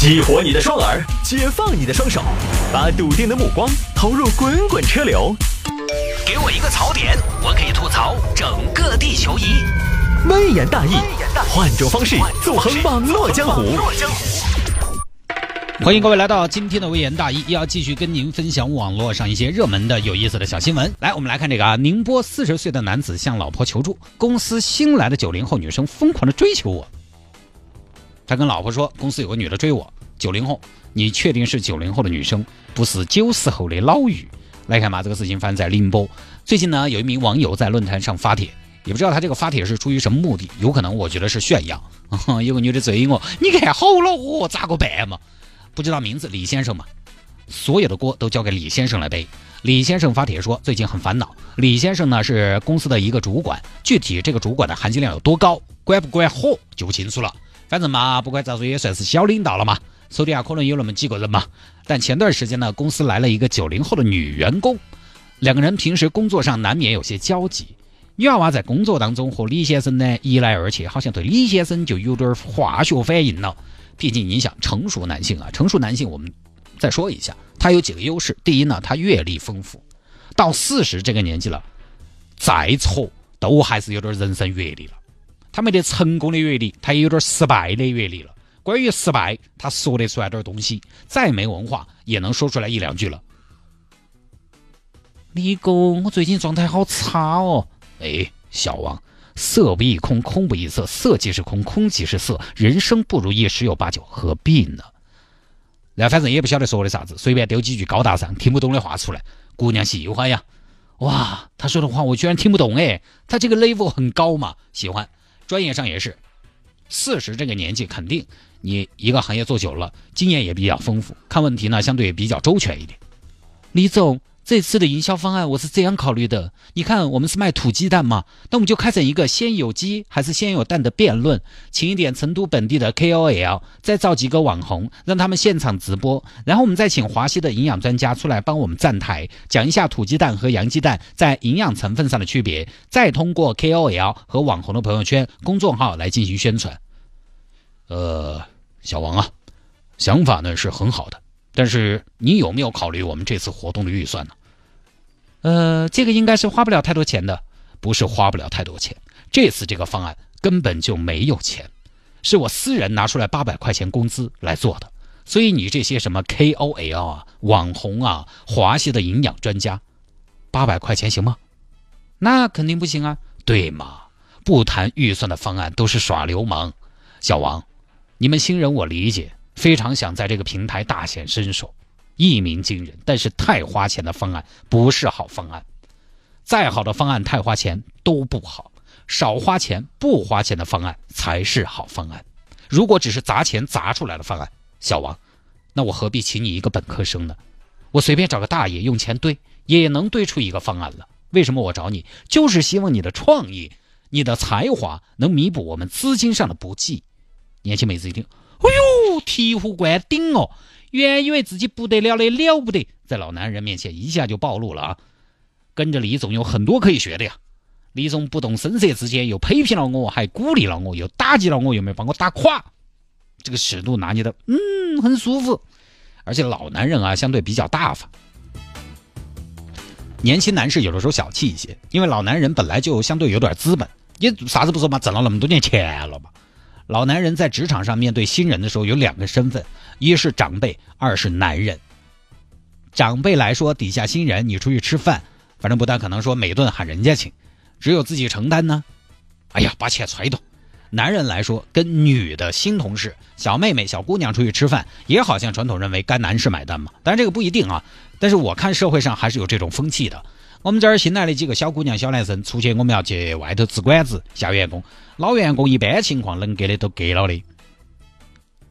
激活你的双耳，解放你的双手，把笃定的目光投入滚滚车流。给我一个槽点，我可以吐槽整个地球仪。微言大义，换种方式纵横网络江湖。欢迎各位来到今天的微言大义，要继续跟您分享网络上一些热门的、有意思的小新闻。来，我们来看这个啊，宁波四十岁的男子向老婆求助，公司新来的九零后女生疯狂的追求我。他跟老婆说，公司有个女的追我，九零后，你确定是九零后的女生，不是九十后的老妪？来看吧，这个事情发生在宁波。最近呢，有一名网友在论坛上发帖，也不知道他这个发帖是出于什么目的，有可能我觉得是炫耀。有个女的追我，你看好了我，咋个办嘛？不知道名字李先生嘛？所有的锅都交给李先生来背。李先生发帖说，最近很烦恼。李先生呢是公司的一个主管，具体这个主管的含金量有多高，管不管火就不清楚了。反正嘛，不管咋说也算是小领导了嘛，手底下可能有那么几个人嘛。但前段时间呢，公司来了一个九零后的女员工，两个人平时工作上难免有些交集。女娃娃在工作当中和李先生呢一来二去，好像对李先生就有点化学反应了。毕竟你想，成熟男性啊，成熟男性我们再说一下，他有几个优势。第一呢，他阅历丰富，到四十这个年纪了，再挫都还是有点人生阅历了。他没得成功的阅历，他也有点失败的阅历了。关于失败，他说得出来点东西，再没文化也能说出来一两句了。李哥，我最近状态好差哦。哎，小王，色不异空，空不异色，色即是空，空即是色，人生不如意十有八九，何必呢？那反正也不晓得说的啥子，随便丢几句高大上、听不懂的话出来，姑娘喜欢呀。哇，他说的话我居然听不懂哎，他这个 level 很高嘛，喜欢。专业上也是，四十这个年纪，肯定你一个行业做久了，经验也比较丰富，看问题呢相对比较周全一点。李总，这次的营销方案我是这样考虑的，你看我们是卖土鸡蛋嘛，那我们就开展一个先有鸡还是先有蛋的辩论，请一点成都本地的 KOL，再造几个网红，让他们现场直播，然后我们再请华西的营养专家出来帮我们站台，讲一下土鸡蛋和洋鸡蛋在营养成分上的区别，再通过 KOL 和网红的朋友圈、公众号来进行宣传。呃，小王啊，想法呢是很好的，但是你有没有考虑我们这次活动的预算呢？呃，这个应该是花不了太多钱的，不是花不了太多钱，这次这个方案根本就没有钱，是我私人拿出来八百块钱工资来做的，所以你这些什么 KOL 啊、网红啊、华西的营养专家，八百块钱行吗？那肯定不行啊，对嘛？不谈预算的方案都是耍流氓。小王，你们新人我理解，非常想在这个平台大显身手。一鸣惊人，但是太花钱的方案不是好方案。再好的方案太花钱都不好，少花钱不花钱的方案才是好方案。如果只是砸钱砸出来的方案，小王，那我何必请你一个本科生呢？我随便找个大爷用钱堆也能堆出一个方案了。为什么我找你？就是希望你的创意、你的才华能弥补我们资金上的不济。年轻妹子一听，哎呦，醍醐灌顶哦！原以为自己不得了的了不得，在老男人面前一下就暴露了啊！跟着李总有很多可以学的呀。李总不动声色之间又批评了我，还鼓励了我，又打击了我，又没把我打垮，这个尺度拿捏的，嗯，很舒服。而且老男人啊，相对比较大方。年轻男士有的时候小气一些，因为老男人本来就相对有点资本，也啥子不说嘛，挣了那么多年钱了嘛。老男人在职场上面对新人的时候有两个身份，一是长辈，二是男人。长辈来说，底下新人你出去吃饭，反正不大可能说每顿喊人家请，只有自己承担呢。哎呀，把钱揣动。男人来说，跟女的新同事、小妹妹、小姑娘出去吃饭，也好像传统认为该男士买单嘛。当然这个不一定啊，但是我看社会上还是有这种风气的。我们这儿新来的几个小姑娘、小男生出去，我们要去外头吃馆子下员工。老员工一般情况能给的都给了的，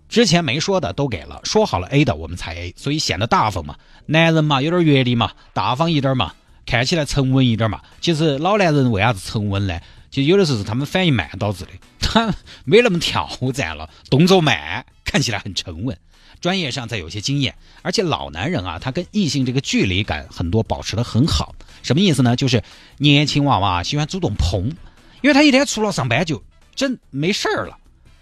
之前没说的都给了，说好了 A 的我们才 A，所以显得大方嘛。男人嘛，有点阅历嘛，大方一点嘛，看起来沉稳一点嘛。其实老男人为啥子沉稳呢？其实有的时候是他们反应慢导致的，他没那么挑战了，动作慢，看起来很沉稳。专业上再有些经验，而且老男人啊，他跟异性这个距离感很多保持的很好。什么意思呢？就是年轻娃娃喜欢主动碰，因为他一天除了上班就真没事儿了。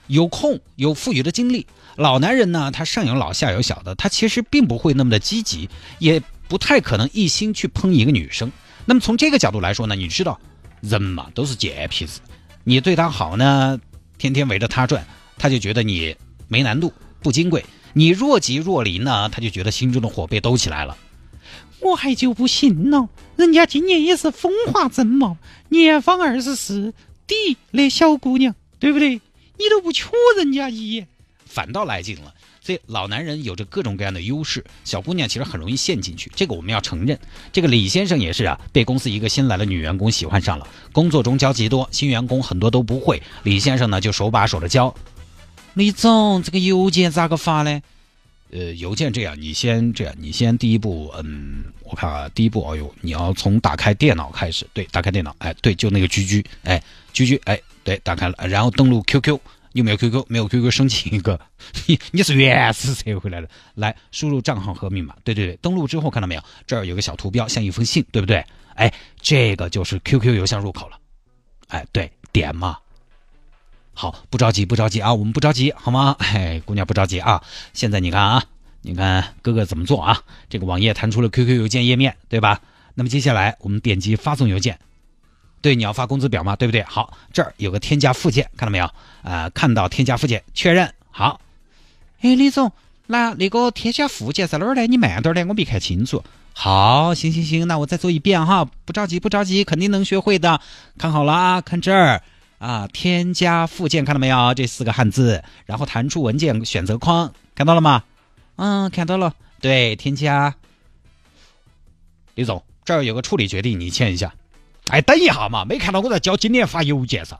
有空有富余的精力。老男人呢，他上有老下有小的，他其实并不会那么的积极，也不太可能一心去碰一个女生。那么从这个角度来说呢，你知道，人嘛都是贱皮子，你对他好呢，天天围着他转，他就觉得你没难度、不金贵；你若即若离呢，他就觉得心中的火被兜起来了。我还就不信了，人家今年也是风华正茂，年方二十四，抵那小姑娘，对不对？你都不瞧人家一眼。反倒来劲了，所以老男人有着各种各样的优势，小姑娘其实很容易陷进去，这个我们要承认。这个李先生也是啊，被公司一个新来的女员工喜欢上了，工作中交集多，新员工很多都不会，李先生呢就手把手的教。李总，这个邮件咋个发呢？呃，邮件这样，你先这样，你先第一步，嗯，我看啊，第一步，哎呦，你要从打开电脑开始，对，打开电脑，哎，对，就那个居居哎居居哎，对，打开了，然后登录 Q Q。有没有 QQ？没有 QQ，申请一个。你你是原始社会来的，来输入账号和密码。对对对，登录之后看到没有？这儿有个小图标，像一封信，对不对？哎，这个就是 QQ 邮箱入口了。哎，对，点嘛。好，不着急，不着急啊，我们不着急，好吗？哎，姑娘不着急啊。现在你看啊，你看哥哥怎么做啊？这个网页弹出了 QQ 邮件页面，对吧？那么接下来我们点击发送邮件。对，你要发工资表吗？对不对？好，这儿有个添加附件，看到没有？啊，看到添加附件，确认。好，哎，李总，那那个添加附件在哪儿呢？你慢点儿来，我没看清楚。好，行行行，那我再做一遍哈，不着急，不着急，肯定能学会的。看好了啊，看这儿啊，添加附件，看到没有？这四个汉字，然后弹出文件选择框，看到了吗？嗯，看到了。对，添加。李总，这儿有个处理决定，你签一下。哎，等一下嘛，没看到我在交今年发邮件上。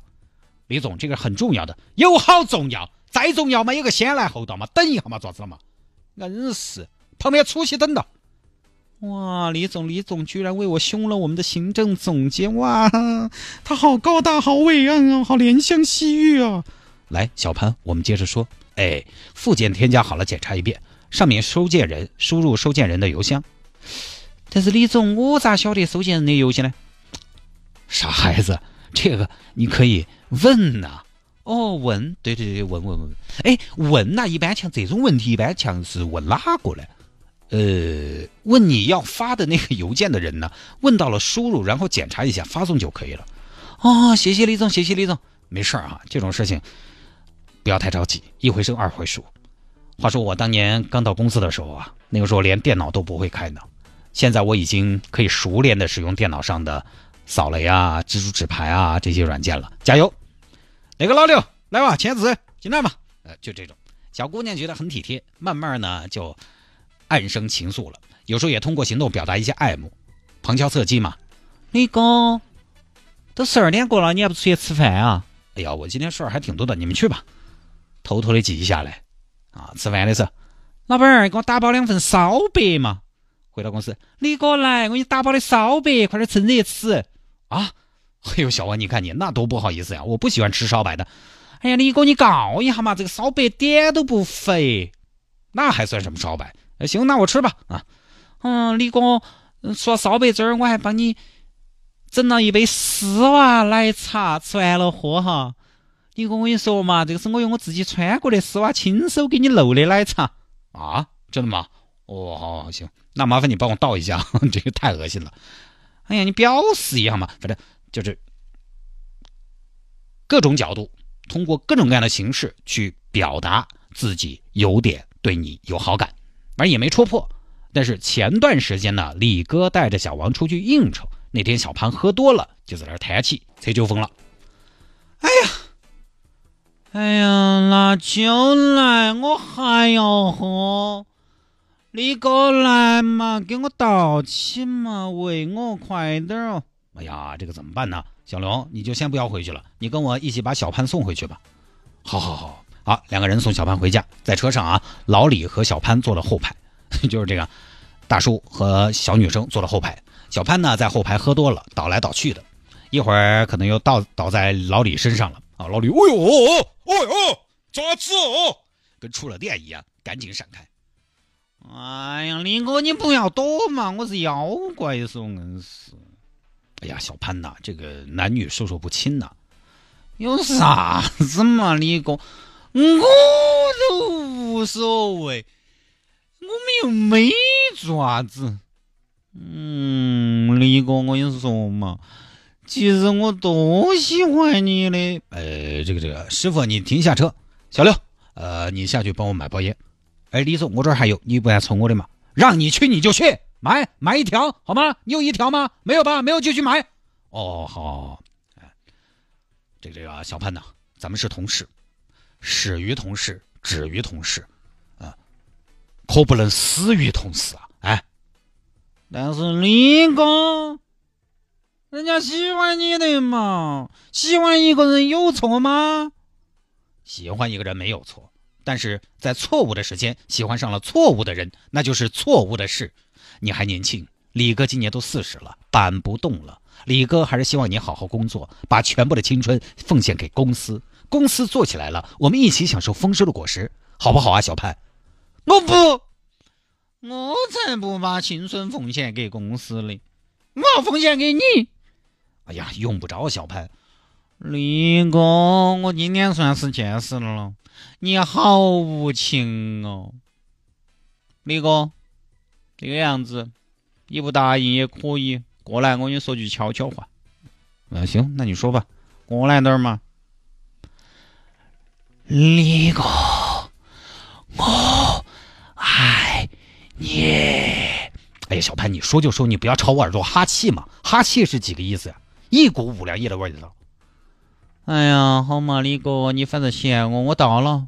李总，这个很重要的，有好重要，再重要嘛，有个先来后到嘛，等一下嘛，咋子了嘛？硬是旁边出息等到。哇，李总，李总居然为我凶了我们的行政总监，哇，他好高大，好伟岸啊，好怜香惜玉啊。来，小潘，我们接着说。哎，附件添加好了，检查一遍，上面收件人输入收件人的邮箱。但是李总，我咋晓得收件人的邮箱呢？傻孩子，这个你可以问呐。哦，问，对对对，问问问。哎，问呐，一般像这种问题，一般像是问哪个呢？呃，问你要发的那个邮件的人呢？问到了，输入，然后检查一下，发送就可以了。哦，谢谢李总，谢谢李总。没事儿啊，这种事情不要太着急，一回生二回熟。话说我当年刚到公司的时候啊，那个时候连电脑都不会开呢。现在我已经可以熟练的使用电脑上的。扫雷啊，蜘蛛纸牌啊，这些软件了，加油！那个老六，来吧，签字，进来吧。呃，就这种小姑娘觉得很体贴，慢慢呢就暗生情愫了。有时候也通过行动表达一些爱慕，旁敲侧击嘛。李哥，都十二点过了，你还不出去吃饭啊？哎呀，我今天事儿还挺多的，你们去吧。偷偷的记下来啊，吃饭的时候，老板儿给我打包两份烧白嘛。回到公司，李哥来，我给你打包的烧白，快点趁热吃。啊！哎呦，小王，你看你那多不好意思呀！我不喜欢吃烧白的。哎呀，李哥，你告一下嘛，这个烧白点都不肥，那还算什么烧白？哎，行，那我吃吧。啊，嗯，李哥，说烧白这儿，我还帮你整了一杯丝袜奶茶，吃完了喝哈。李哥，我跟你说嘛，这个是我用我自己穿过的丝袜亲手给你漏的奶茶。啊，真的吗？哦，好，好，行，那麻烦你帮我倒一下，这个太恶心了。哎呀，你表示一下嘛，反正就是各种角度，通过各种各样的形式去表达自己有点对你有好感，反正也没戳破。但是前段时间呢，李哥带着小王出去应酬，那天小潘喝多了，就在那叹气，吹酒疯了。哎呀，哎呀，拿酒来，我还要喝。李哥来嘛，给我倒起嘛，喂我快点哦！哎呀，这个怎么办呢？小龙，你就先不要回去了，你跟我一起把小潘送回去吧。好好好，好，两个人送小潘回家，在车上啊，老李和小潘坐了后排，就是这个大叔和小女生坐了后排，小潘呢在后排喝多了，倒来倒去的，一会儿可能又倒倒在老李身上了啊！老李，哎呦，哎呦，咋子哦？跟触了电一样，赶紧闪开。哎呀，李哥，你不要躲嘛！我是妖怪，说硬是。哎呀，小潘呐，这个男女授受不亲呐。有啥子嘛，李哥？我都无所谓，我们又没做啥子。嗯，李哥，我跟你说嘛，其实我多喜欢你的。呃，这个这个，师傅你停下车，小刘，呃，你下去帮我买包烟。哎，李总，我这儿还有，你不要抽我的嘛？让你去你就去买买一条好吗？你有一条吗？没有吧？没有就去买。哦，好。哎这个这个小潘呐，咱们是同事，始于同事，止于同事，啊，可不能死于同事啊！哎，但是李哥，人家喜欢你的嘛，喜欢一个人有错吗？喜欢一个人没有错，但是在错误的时间喜欢上了错误的人，那就是错误的事。你还年轻，李哥今年都四十了，搬不动了。李哥还是希望你好好工作，把全部的青春奉献给公司。公司做起来了，我们一起享受丰收的果实，好不好啊，小潘？我不，我才不把青春奉献给公司呢，我要奉献给你。哎呀，用不着小潘。李哥，我今天算是见识了，你好无情哦。李哥，这个样子，你不答应也可以。过来，我跟你说句悄悄话。嗯，行，那你说吧。过来点儿嘛。李哥，我爱你。哎呀，小潘，你说就说，你不要朝我耳朵哈气嘛。哈气是几个意思呀？一股五粮液的味道。哎呀，好嘛，李哥，你反正嫌我，我到了。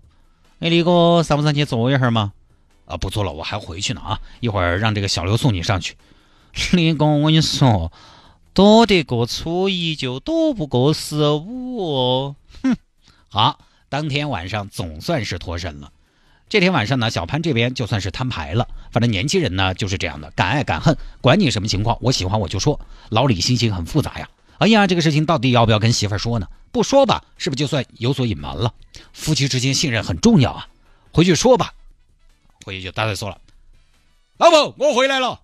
哎，李哥，上不上去坐一会儿嘛？啊，不坐了，我还回去呢啊。一会儿让这个小刘送你上去。李哥，我跟你说，躲得过初一，就躲不过十五哦。哼，好，当天晚上总算是脱身了。这天晚上呢，小潘这边就算是摊牌了。反正年轻人呢就是这样的，敢爱敢恨，管你什么情况，我喜欢我就说。老李心情很复杂呀。哎呀，这个事情到底要不要跟媳妇儿说呢？不说吧，是不是就算有所隐瞒了？夫妻之间信任很重要啊。回去说吧。回去就打算说了，老婆，我回来了。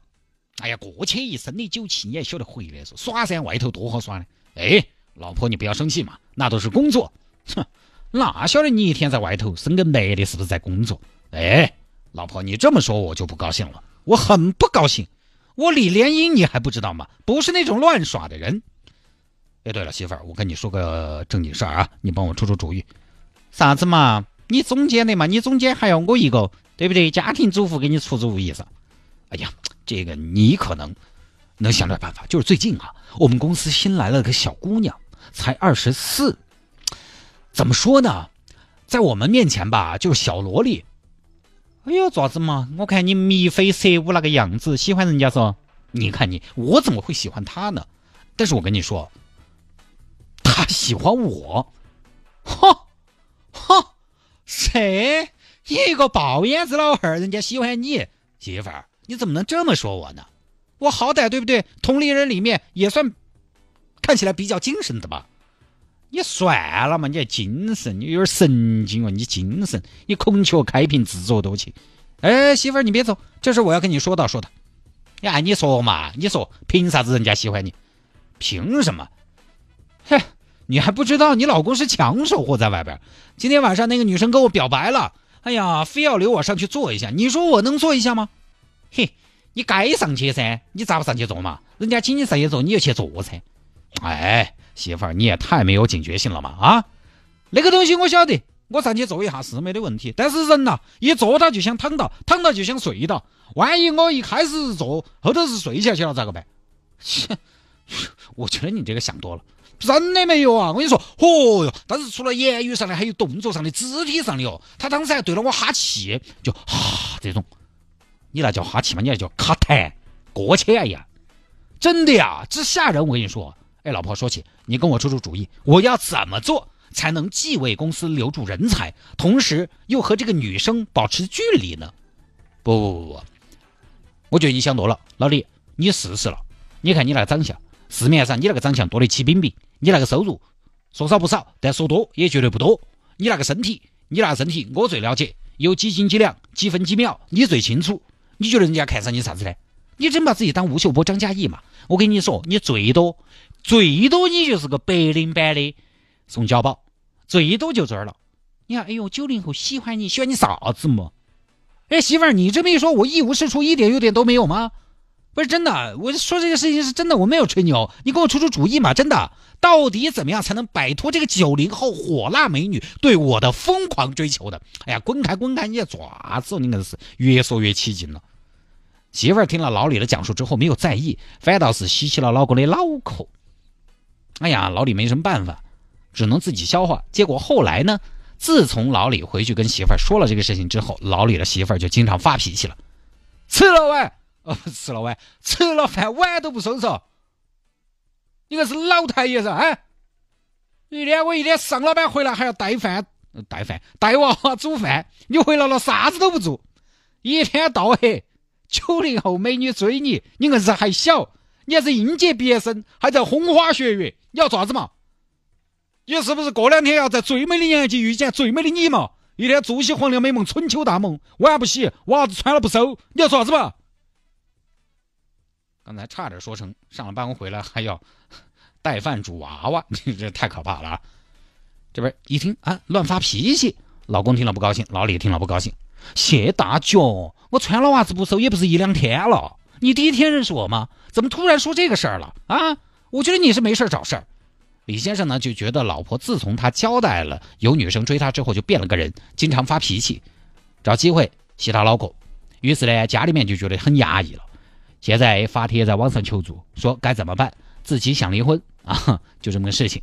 哎呀，过去一身的酒气，你也晓得回来说耍噻，外头多好耍呢。哎，老婆，你不要生气嘛，那都是工作。哼，哪晓得你一天在外头生根白的，是不是在工作？哎，老婆，你这么说我就不高兴了，我很不高兴。我李莲英你还不知道吗？不是那种乱耍的人。哎，对了，媳妇儿，我跟你说个正经事儿啊，你帮我出出主意。啥子嘛？你中间的嘛？你中间还要我一个，对不对？家庭主妇给你出主意噻。哎呀。这个你可能能想点办法，就是最近啊，我们公司新来了个小姑娘，才二十四，怎么说呢，在我们面前吧，就是小萝莉。哎呦，爪子嘛，我看你眉飞色舞那个样子，喜欢人家说，你看你，我怎么会喜欢他呢？但是我跟你说，他喜欢我。哈，哈，谁？一个爆眼子老汉儿，人家喜欢你，媳妇儿。你怎么能这么说我呢？我好歹对不对？同龄人里面也算看起来比较精神的吧？你算了嘛，你还精神？你有点神经哦！你精神？你孔雀开屏，自作多情。哎，媳妇儿，你别走，这事我要跟你说道说道。呀你说嘛，你说凭啥子人家喜欢你？凭什么？嘿，你还不知道你老公是抢手货在外边。今天晚上那个女生跟我表白了，哎呀，非要留我上去坐一下。你说我能坐一下吗？嘿，你该上去噻，你咋不上去坐嘛？人家请你上去坐，你就去坐噻。哎，媳妇儿，你也太没有警觉性了嘛！啊，那个东西我晓得，我上去坐一下是没得问题。但是人呐，一坐到就想躺到，躺到就想睡到。万一我一开始是坐，后头是睡下去了咋个办？切，我觉得你这个想多了。真的没有啊！我跟你说，嚯哟！但是除了言语上的，还有动作上的、肢体上的哦。他当时还对着我哈气，就哈这种。你那叫哈气吗？你那叫卡痰，过去哎呀！真的呀，这吓人！我跟你说，哎，老婆说起，你跟我出出主意，我要怎么做才能既为公司留住人才，同时又和这个女生保持距离呢？不不不不，我觉得你想多了，老李，你试试了。你看你那个长相，市面上你那个长相多得起冰冰，你那个收入说少不少，但说多也绝对不多。你那个身体，你那个身体我最了解，有几斤几两，几分几秒，你最清楚。你觉得人家看上你啥子呢？你真把自己当吴秀波、张嘉译嘛？我跟你说，你最多最多你就是个白领版的宋小宝，最多就这儿了。你看，哎呦，九零后喜欢你，喜欢你啥子嘛？哎，媳妇儿，你这么一说，我一无是处，一点优点都没有吗？不是真的，我说这个事情是真的，我没有吹牛，你给我出出主意嘛！真的，到底怎么样才能摆脱这个九零后火辣美女对我的疯狂追求的？哎呀，滚开滚开！你爪子，你硬是越说越起劲了。媳妇儿听了老李的讲述之后，没有在意，反倒是吸起了老公的脑壳。哎呀，老李没什么办法，只能自己消化。结果后来呢？自从老李回去跟媳妇儿说了这个事情之后，老李的媳妇儿就经常发脾气了，吃了碗。哦，吃了碗，吃了饭碗都不收拾，你个是老太爷噻！哎，一天我一天上了班回来还要带饭、带饭、带娃娃煮饭，你回来了啥子都不做，一天到黑，九零后美女追你，你硬是还小，你还是应届毕业生，还在风花雪月，你要做啥子嘛？你是不是过两天要在最美的年纪遇见最美的你嘛？一天做些黄粱美梦、春秋大梦，碗不洗，袜子穿了不收，你要做啥子嘛？刚才差点说成上了班回来还要带饭煮娃娃，这太可怕了。这边一听啊，乱发脾气，老公听了不高兴，老李听了不高兴。谢大脚，我穿了袜子不收也不是一两天了，你第一天认识我吗？怎么突然说这个事儿了啊？我觉得你是没事找事儿。李先生呢就觉得老婆自从他交代了有女生追他之后就变了个人，经常发脾气，找机会洗他脑壳。于是呢，家里面就觉得很压抑了。现在发帖在网上求助，说该怎么办？自己想离婚啊，就这么个事情。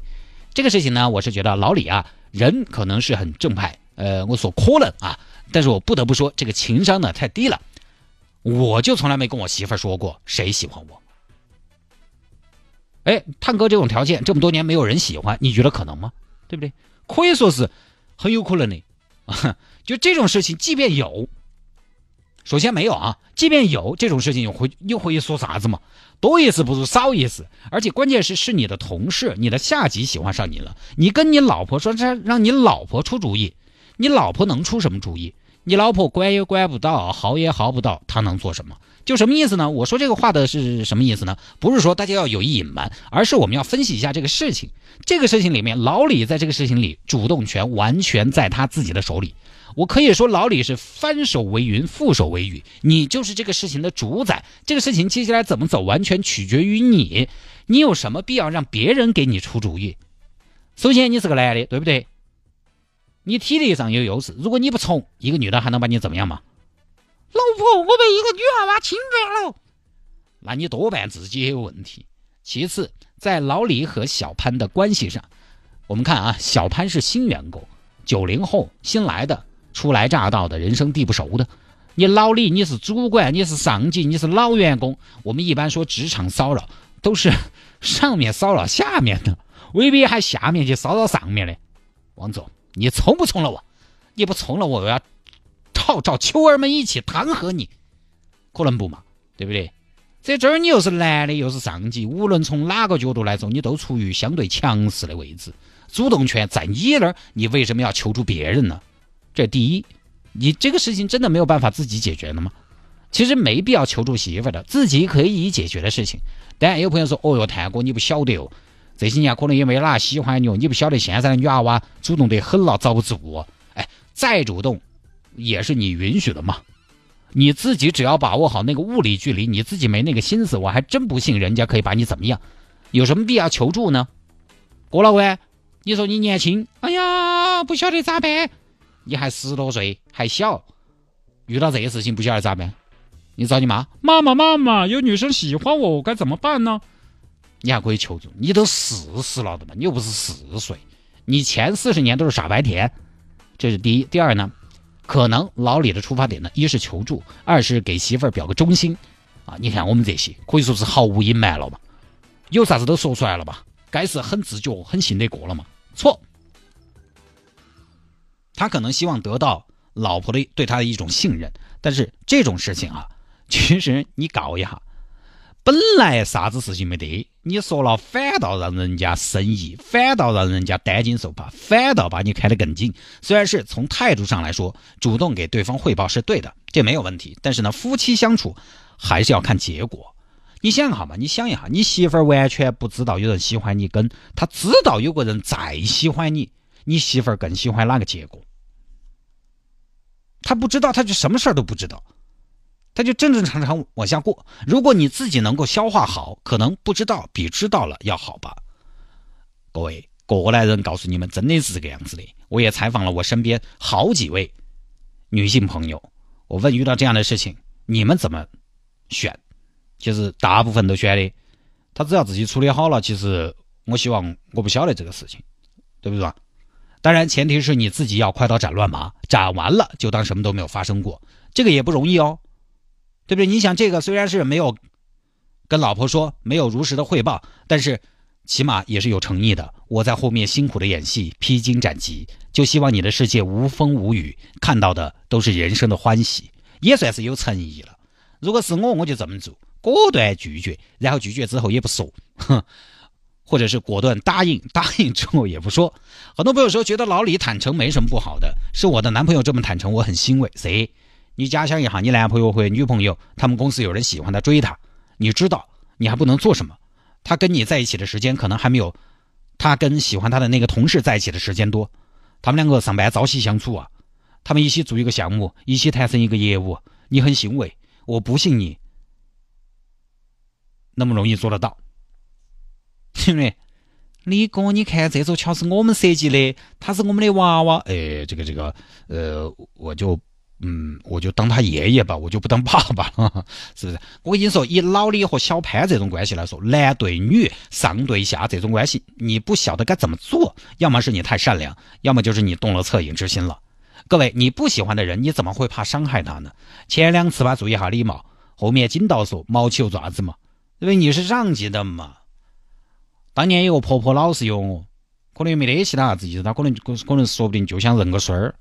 这个事情呢，我是觉得老李啊，人可能是很正派，呃，我所可能啊，但是我不得不说，这个情商呢太低了。我就从来没跟我媳妇说过谁喜欢我。哎，探哥这种条件这么多年没有人喜欢，你觉得可能吗？对不对？可以说是很有可能的。就这种事情，即便有。首先没有啊，即便有这种事情，又会又会说啥子嘛？多一事不如少一事，而且关键是是你的同事、你的下级喜欢上你了，你跟你老婆说这让你老婆出主意，你老婆能出什么主意？你老婆管也管不到，薅也薅不到，她能做什么？就什么意思呢？我说这个话的是什么意思呢？不是说大家要有意隐瞒，而是我们要分析一下这个事情。这个事情里面，老李在这个事情里主动权完全在他自己的手里。我可以说，老李是翻手为云，覆手为雨。你就是这个事情的主宰，这个事情接下来怎么走，完全取决于你。你有什么必要让别人给你出主意？首先，你是个男的，对不对？你体力上有优势，如果你不从，一个女的还能把你怎么样吗？老婆，我被一个女娃娃侵犯了，那你多半自己也有问题。其次，在老李和小潘的关系上，我们看啊，小潘是新员工，九零后新来的。初来乍到的人生地不熟的，你老李你是主管，你是上级，你是老员工。我们一般说职场骚扰，都是上面骚扰下面的，未必还下面去骚扰上面的。王总，你从不从了我？你不从了我，我要号召球儿们一起弹劾你，可能不嘛？对不对？在这儿你又是男的，又是上级，无论从哪个角度来说，你都处于相对强势的位置，主动权在你那儿，你为什么要求助别人呢？这第一，你这个事情真的没有办法自己解决了吗？其实没必要求助媳妇的，自己可以解决的事情。当然，有朋友说：“哦哟，谭哥，你不晓得哦，这些年可能也没哪喜欢你哦，你不晓得现在的女娃娃主动得很了，遭不住。哎，再主动也是你允许的嘛。你自己只要把握好那个物理距离，你自己没那个心思，我还真不信人家可以把你怎么样。有什么必要求助呢？郭老官，你说你年轻，哎呀，不晓得咋办。你还十多岁，还小，遇到这些事情不晓得咋办？你找你妈，妈妈妈妈，有女生喜欢我，我该怎么办呢？你还可以求助，你都四十了的嘛，你又不是四岁，你前四十年都是傻白甜。这是第一，第二呢，可能老李的出发点呢，一是求助，二是给媳妇儿表个忠心。啊，你看我们这些可以说是毫无隐瞒了吧，有啥子都说出来了吧？该是很自觉、很信得过了嘛？错。他可能希望得到老婆的对他的一种信任，但是这种事情啊，其实你搞一下，本来啥子事情没得，你说了反倒让人家生疑，反倒让人家担惊受怕，反倒把你看得更紧。虽然是从态度上来说，主动给对方汇报是对的，这没有问题。但是呢，夫妻相处还是要看结果。你想哈嘛？你想一下，你媳妇儿完全不知道有人喜欢你，跟她知道有个人再喜欢你，你媳妇儿更喜欢哪个结果？他不知道，他就什么事儿都不知道，他就正正常常往下过。如果你自己能够消化好，可能不知道比知道了要好吧。各位过来人告诉你们，真的是这个样子的。我也采访了我身边好几位女性朋友，我问遇到这样的事情，你们怎么选？其实大部分都选的，他只要自己处理好了。其实我希望我不晓得这个事情，对不对？当然，前提是你自己要快刀斩乱麻，斩完了就当什么都没有发生过，这个也不容易哦，对不对？你想，这个虽然是没有跟老婆说，没有如实的汇报，但是起码也是有诚意的。我在后面辛苦的演戏，披荆斩棘，就希望你的世界无风无雨，看到的都是人生的欢喜，也算是有诚意了。如果是我，我就这么做，果断拒绝，然后拒绝之后也不说，哼。或者是果断答应，答应之后也不说。很多朋友说觉得老李坦诚没什么不好的，是我的男朋友这么坦诚，我很欣慰。谁？你假想一下，你男朋友或女朋友，他们公司有人喜欢他追他，你知道你还不能做什么？他跟你在一起的时间可能还没有他跟喜欢他的那个同事在一起的时间多。他们两个上班朝夕相处啊，他们一起做一个项目，一起谈成一个业务，你很欣慰。我不信你那么容易做得到。对不对？李哥，你看这座桥是我们设计的，他是我们的娃娃。哎，这个这个，呃，我就，嗯，我就当他爷爷吧，我就不当爸爸了，是 不是？我跟你说，以老李和小潘这种关系来说，男对女、上对下这种关系，你不晓得该怎么做，要么是你太善良，要么就是你动了恻隐之心了。各位，你不喜欢的人，你怎么会怕伤害他呢？前两次吧，注意下礼貌，后面紧到说毛起又爪子嘛，因为你是上级的嘛。当年有个婆婆老是用我，可能也没得其他啥子意思，她可能可能说不定就想认个孙儿，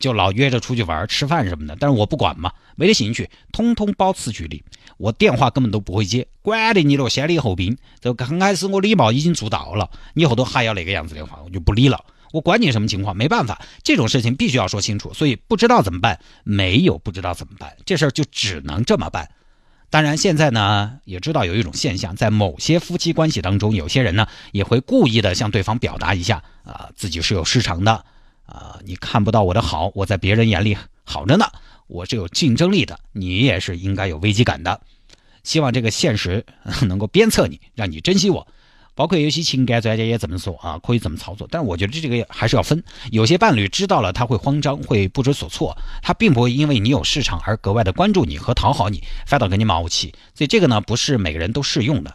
就老约着出去玩吃饭什么的。但是我不管嘛，没得兴趣，通通保持距离。我电话根本都不会接，管得你了，先礼后兵。就刚开始我礼貌已经做到了，你后头还要那个样子的话，我就不理了。我管你什么情况，没办法，这种事情必须要说清楚。所以不知道怎么办，没有不知道怎么办，这事儿就只能这么办。当然，现在呢也知道有一种现象，在某些夫妻关系当中，有些人呢也会故意的向对方表达一下啊，自己是有市场的啊，你看不到我的好，我在别人眼里好着呢，我是有竞争力的，你也是应该有危机感的，希望这个现实 能够鞭策你，让你珍惜我。包括有些情感专家也这么说啊，可以怎么操作，但我觉得这个还是要分。有些伴侣知道了他会慌张，会不知所措，他并不会因为你有市场而格外的关注你和讨好你，反倒跟你冒气。所以这个呢，不是每个人都适用的，